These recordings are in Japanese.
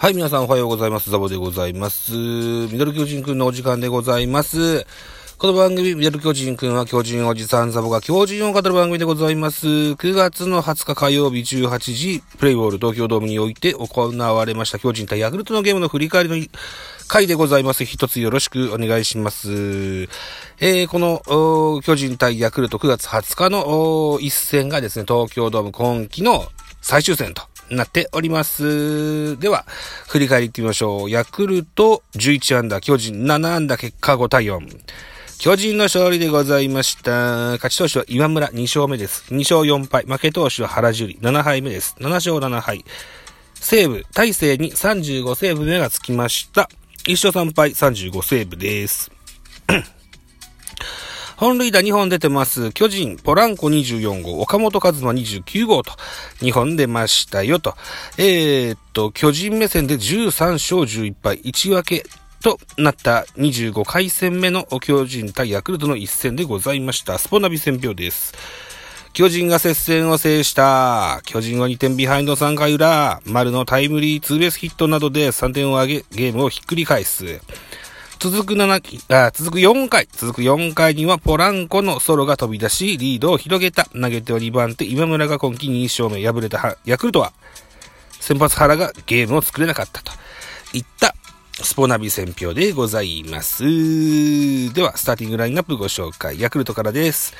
はい、皆さんおはようございます。ザボでございます。ミドル巨人くんのお時間でございます。この番組、ミドル巨人くんは巨人おじさんザボが巨人を語る番組でございます。9月の20日火曜日18時、プレイボール東京ドームにおいて行われました巨人対ヤクルトのゲームの振り返りの回でございます。一つよろしくお願いします。えー、この、巨人対ヤクルト9月20日の一戦がですね、東京ドーム今季の最終戦となっております。では、振り返りいってみましょう。ヤクルト11安打、巨人7安打、結果5対4。巨人の勝利でございました。勝ち投手は今村2勝目です。2勝4敗。負け投手は原樹里7敗目です。7勝7敗。西武、大勢に35セーブ目がつきました。1勝3敗、35セーブです。本塁打2本出てます。巨人、ポランコ24号、岡本和真29号と2本出ましたよと。えー、っと、巨人目線で13勝11敗、1分けとなった25回戦目の巨人対ヤクルトの一戦でございました。スポナビ戦票です。巨人が接戦を制した。巨人は2点ビハインド3回裏。丸のタイムリーツーベースヒットなどで3点を挙げ、ゲームをひっくり返す。続く7期あ、続く4回、続く4回にはポランコのソロが飛び出し、リードを広げた。投げては2番手、今村が今季2勝目、敗れたヤクルトは、先発原がゲームを作れなかったといったスポナビ選票でございます。では、スターティングラインナップご紹介。ヤクルトからです。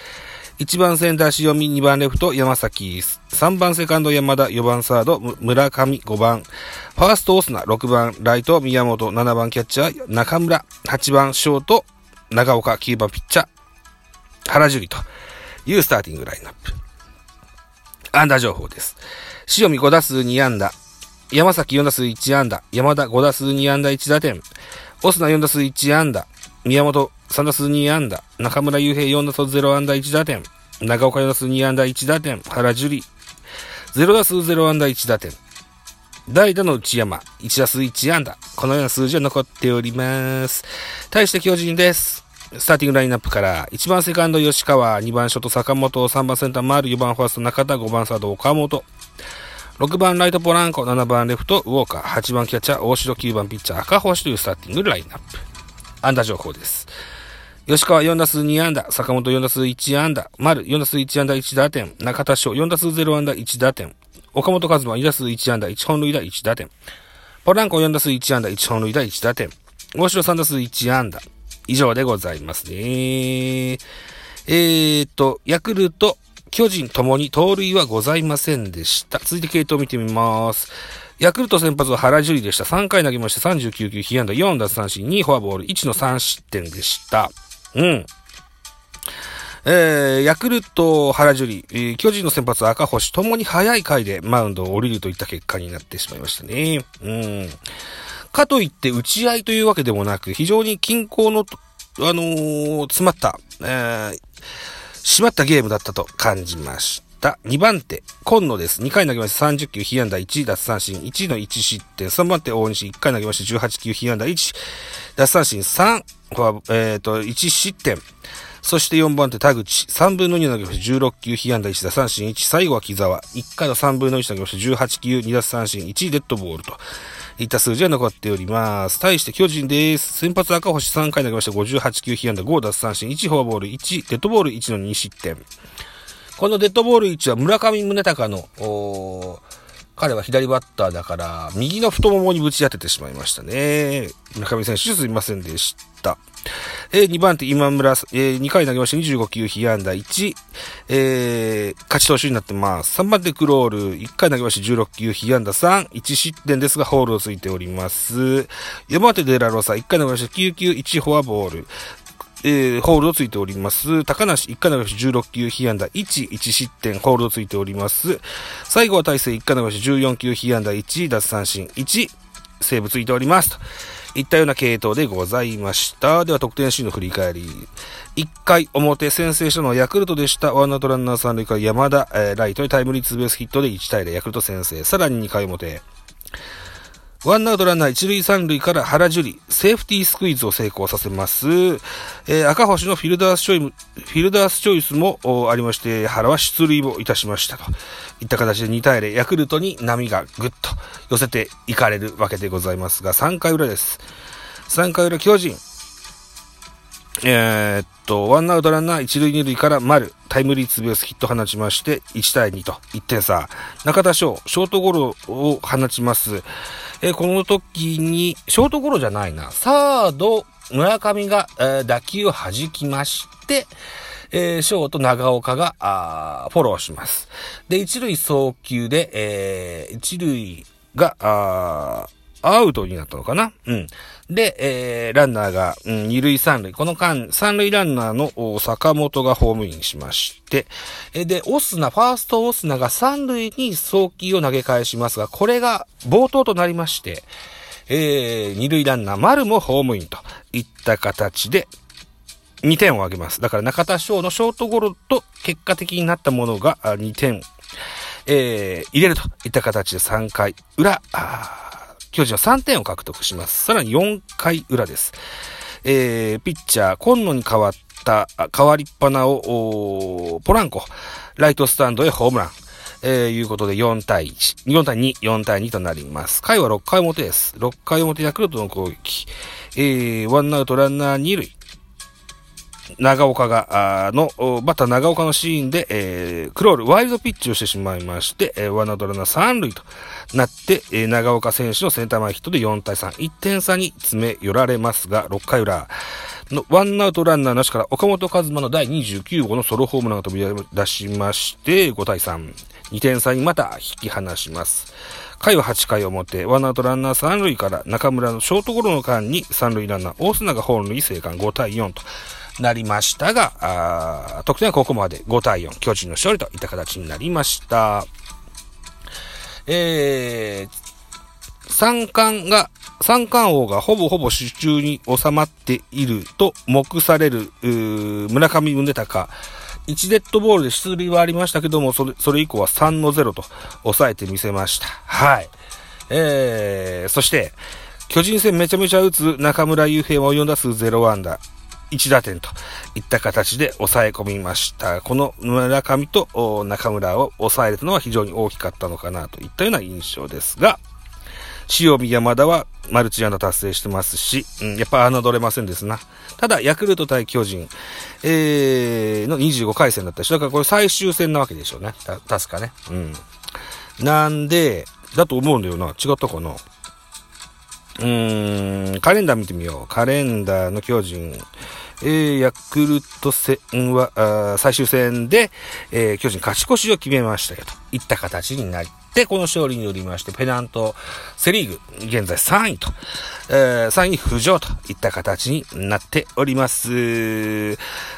1番センター塩見、2番レフト山崎、3番セカンド山田、4番サード村上、5番ファーストオスナ、6番ライト宮本、7番キャッチャー中村、8番ショート長岡、9番ピッチャー原樹里というスターティングラインナップ。安打情報です。塩見5打数2安打、山崎4打数1安打、山田5打数2安打1打点、オスナ4打数1安打、宮本3打数2安打、中村悠平4打数0安打1打点、長岡4打数2安打1打点、原樹里。0打数0安打1打点、代打の内山。1打数1安打、このような数字は残っております。対して巨人です。スターティングラインナップから、1番セカンド吉川、2番ショート坂本、3番センター丸、4番ファースト。中田、5番サード岡本、6番ライトポランコ、7番レフトウォーカー、8番キャッチャー大城、9番ピッチャー赤星というスターティングラインナップ。安打情報です。吉川4打数2安打、坂本4打数1安打、丸4打数1安打1打点、中田翔4打数0安打1打点、岡本和真2打数1安打1本塁打1打点、ポランコ4打数1安打1本塁打1打点、大城3打数1安打、以上でございますね。えーと、ヤクルト、巨人ともに盗塁はございませんでした。続いて系統を見てみます。ヤクルト先発は原樹里でした。3回投げまして39球、被安打4奪三振、2フォアボール、1の3失点でした。うん。えー、ヤクルト、原樹里、えー巨人の先発赤星、ともに早い回でマウンドを降りるといった結果になってしまいましたね。うん。かといって打ち合いというわけでもなく、非常に均衡の、あのー詰まった、えー、締まったゲームだったと感じました。2番手、今野です。2回投げまして30球、被安打1、奪三振1の1失点。3番手、大西、1回投げまして18球、被安打1、奪三振3、フォアえっ、と、1失点。そして4番手、田口。3分の2投げまして16球、被安打1、奪三振1。最後は木沢。1回の3分の1投げまして18球、2奪三振1、デッドボールと。いった数字が残っております。対して巨人です。先発赤星3回投げまして58球、被安打5奪三振1、フォアボール1、デッドボール1の2失点。このデッドボール1は村上宗隆の、彼は左バッターだから、右の太ももにぶち当ててしまいましたね。村上選手すいませんでした。えー、2番手今村、えー、2回投げまして25球、被安打1、えー、勝ち投手になってます。3番手クロール、1回投げまして16球、被安打3、1失点ですが、ホールをついております。4番手デラロサ、1回投げまして9球、1フォアボール。えー、ホールドついております。高梨、1回投げし16球、被安打1、1失点、ホールドついております。最後は大勢1回投げし14球、被安打1、奪三振1、セーブついております。といったような系統でございました。では、得点シーンの振り返り。1回表、先制したのはヤクルトでした。ワンアウトランナー3塁から山田、えーライトにタイムリーツーベースヒットで1対0、ヤクルト先制。さらに2回表。ワンアウトランナー一塁三塁から原樹里、セーフティースクイズを成功させます。えー、赤星のフィルダースチョイフィルダースチョイスもありまして、原は出塁をいたしましたと。いった形で2対0、ヤクルトに波がぐっと寄せていかれるわけでございますが、3回裏です。3回裏巨人、えー、っと、ワンアウトランナー一塁二塁から丸、タイムリーツーベースヒット放ちまして、1対2と1点差。中田翔、ショートゴロを放ちます。えー、この時に、ショートゴロじゃないな、サード、村上が、えー、打球を弾きまして、えー、ショート長岡が、あフォローします。で、一塁送球で、えー、一塁が、あアウトになったのかな？うん。で、えー、ランナーが、うん、二塁三塁。この間、三塁ランナーの坂本がホームインしまして、えで、オスナ、ファーストオスナが三塁に送球を投げ返しますが、これが冒頭となりまして、えー、二塁ランナー丸もホームインといった形で、2点を挙げます。だから中田翔のショートゴロと結果的になったものが2点、えー、入れるといった形で3回裏、巨人は3点を獲得します。さらに4回裏です。えー、ピッチャー、今野に変わった、変わりっぱなを、ポランコ、ライトスタンドへホームラン。えー、いうことで4対1、4対2、4対2となります。回は6回表です。6回表ヤクルトの攻撃。えー、ワンアウトランナー2塁。長岡が、あの、バッター長岡のシーンで、えー、クロール、ワイルドピッチをしてしまいまして、えー、ワンアウトランナー3塁となって、えー、長岡選手のセンター前ヒットで4対3、1点差に詰め寄られますが、6回裏、のワンアウトランナーなしから岡本和真の第29号のソロホームランが飛び出しまして、5対3、2点差にまた引き離します。回は8回表、ワンアウトランナー3塁から中村のショートゴロの間に3塁ランナー大砂がホームに生還。5対4と、なりましたが、得点はここまで5対4、巨人の勝利といった形になりました。えー、三冠が、三冠王がほぼほぼ手中に収まっていると目される、村上宗隆。1デッドボールで出塁はありましたけども、それ、それ以降は3の0と抑えてみせました。はい。えー、そして、巨人戦めちゃめちゃ打つ中村悠平は4打数0安打。1打点といった形で抑え込みました。この村上と中村を抑えれたのは非常に大きかったのかなといったような印象ですが、塩見山田はマルチ安打達成してますし、うん、やっぱ侮れませんですな。ただ、ヤクルト対巨人、えー、の25回戦だったし、だからこれ最終戦なわけでしょうね。確かね。うん。なんで、だと思うんだよな。違ったかな？うーん、カレンダー見てみよう。カレンダーの巨人。えー、ヤクルト戦は、あ最終戦で、えー、巨人勝ち越しを決めましたよ、といった形になりて、この勝利によりまして、ペナント、セリーグ、現在3位と、えー、3位浮上といった形になっております。え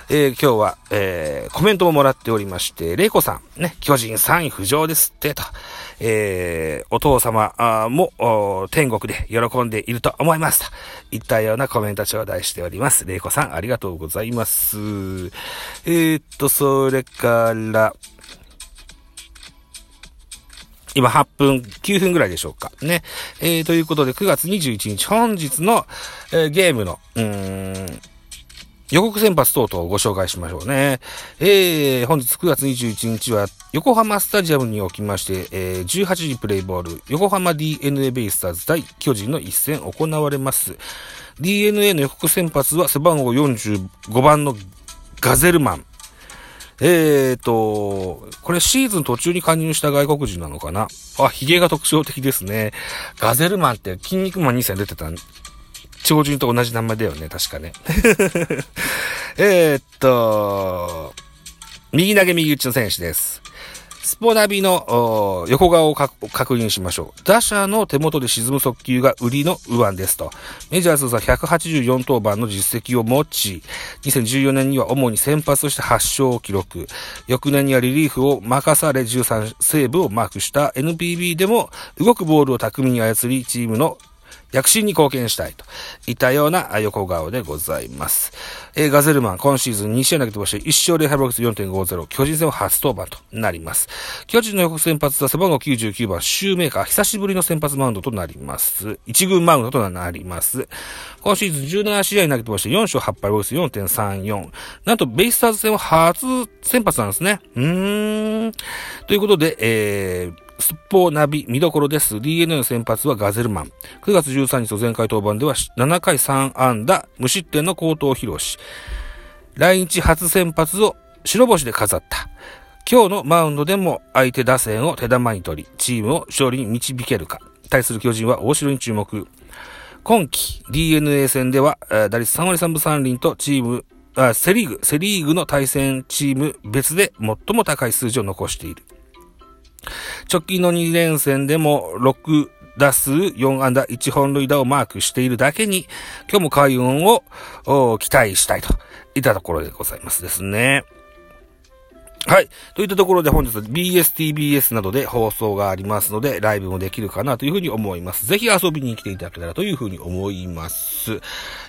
ー、今日は、えー、コメントももらっておりまして、レイコさん、ね、巨人3位浮上ですって、と。えー、お父様も天国で喜んでいると思います。といったようなコメント頂戴しております。玲子さん、ありがとうございます。えー、っと、それから、今8分、9分ぐらいでしょうか。ね。えー、ということで、9月21日、本日の、えー、ゲームの、うーん、予告先発等々をご紹介しましょうね。えー、本日9月21日は、横浜スタジアムにおきまして、えー、18時プレイボール、横浜 DNA ベイスターズ対巨人の一戦行われます。DNA の予告先発は背番号45番のガゼルマン。えーと、これシーズン途中に加入した外国人なのかな？あ、髭が特徴的ですね。ガゼルマンって筋肉マン2戦出てた超人と同じ名前だよね、確かね。えっと、右投げ右打ちの選手です。スポナビの横顔を確認しましょう。打者の手元で沈む速球が売りの右腕ですと。メジャー通算184登板の実績を持ち、2014年には主に先発として8勝を記録。翌年にはリリーフを任され13セーブをマークした NPB でも動くボールを巧みに操り、チームの躍進に貢献したいといったような横顔でございます。えー、ガゼルマン、今シーズン2試合投げてまして、1勝0敗ボックス4.50、巨人戦は初登板となります。巨人の予告先発は背番号99番、シューメーカー、久しぶりの先発マウンドとなります。1軍マウンドとなります。今シーズン17試合投げてまして、4勝8敗ボックス4.34。なんと、ベイスターズ戦は初先発なんですね。うーん。ということで、えー、すっぽうナビ見どころです。DNA の先発はガゼルマン。9月13日の前回登板では7回3安打、無失点の好投を披露し、来日初先発を白星で飾った。今日のマウンドでも相手打線を手玉に取り、チームを勝利に導けるか。対する巨人は大城に注目。今季 DNA 戦では、打率3割3分3厘とチーム、セリーグ、セリーグの対戦チーム別で最も高い数字を残している。直近の2連戦でも6打数4安打1本塁打をマークしているだけに、今日も開運を期待したいといったところでございますですね。はい。といったところで本日は BSTBS などで放送がありますので、ライブもできるかなというふうに思います。ぜひ遊びに来ていただけたらというふうに思います。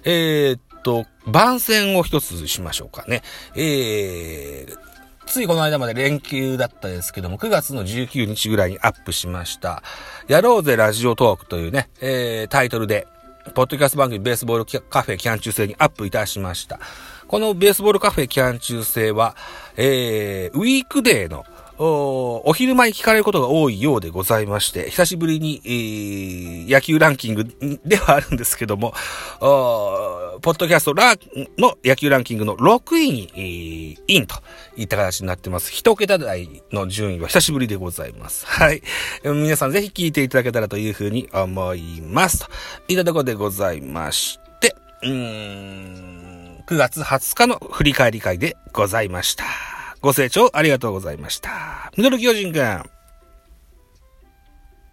えー、っと、番宣を一つしましょうかね。えー、ついこの間まで連休だったですけども、9月の19日ぐらいにアップしました、やろうぜラジオトークというね、えー、タイトルで、ポッドキャスト番組ベースボールカフェキャン中制にアップいたしました。このベースボールカフェキャン中制は、えー、ウィークデーのお、お昼間に聞かれることが多いようでございまして、久しぶりに、えー、野球ランキングではあるんですけども、ポッドキャストラの野球ランキングの6位に、えー、インといった形になってます。一桁台の順位は久しぶりでございます。はい。皆さんぜひ聞いていただけたらというふうに思います。といったところでございまして、うん、9月20日の振り返り会でございました。ご清聴ありがとうございました。ミドル巨人くん。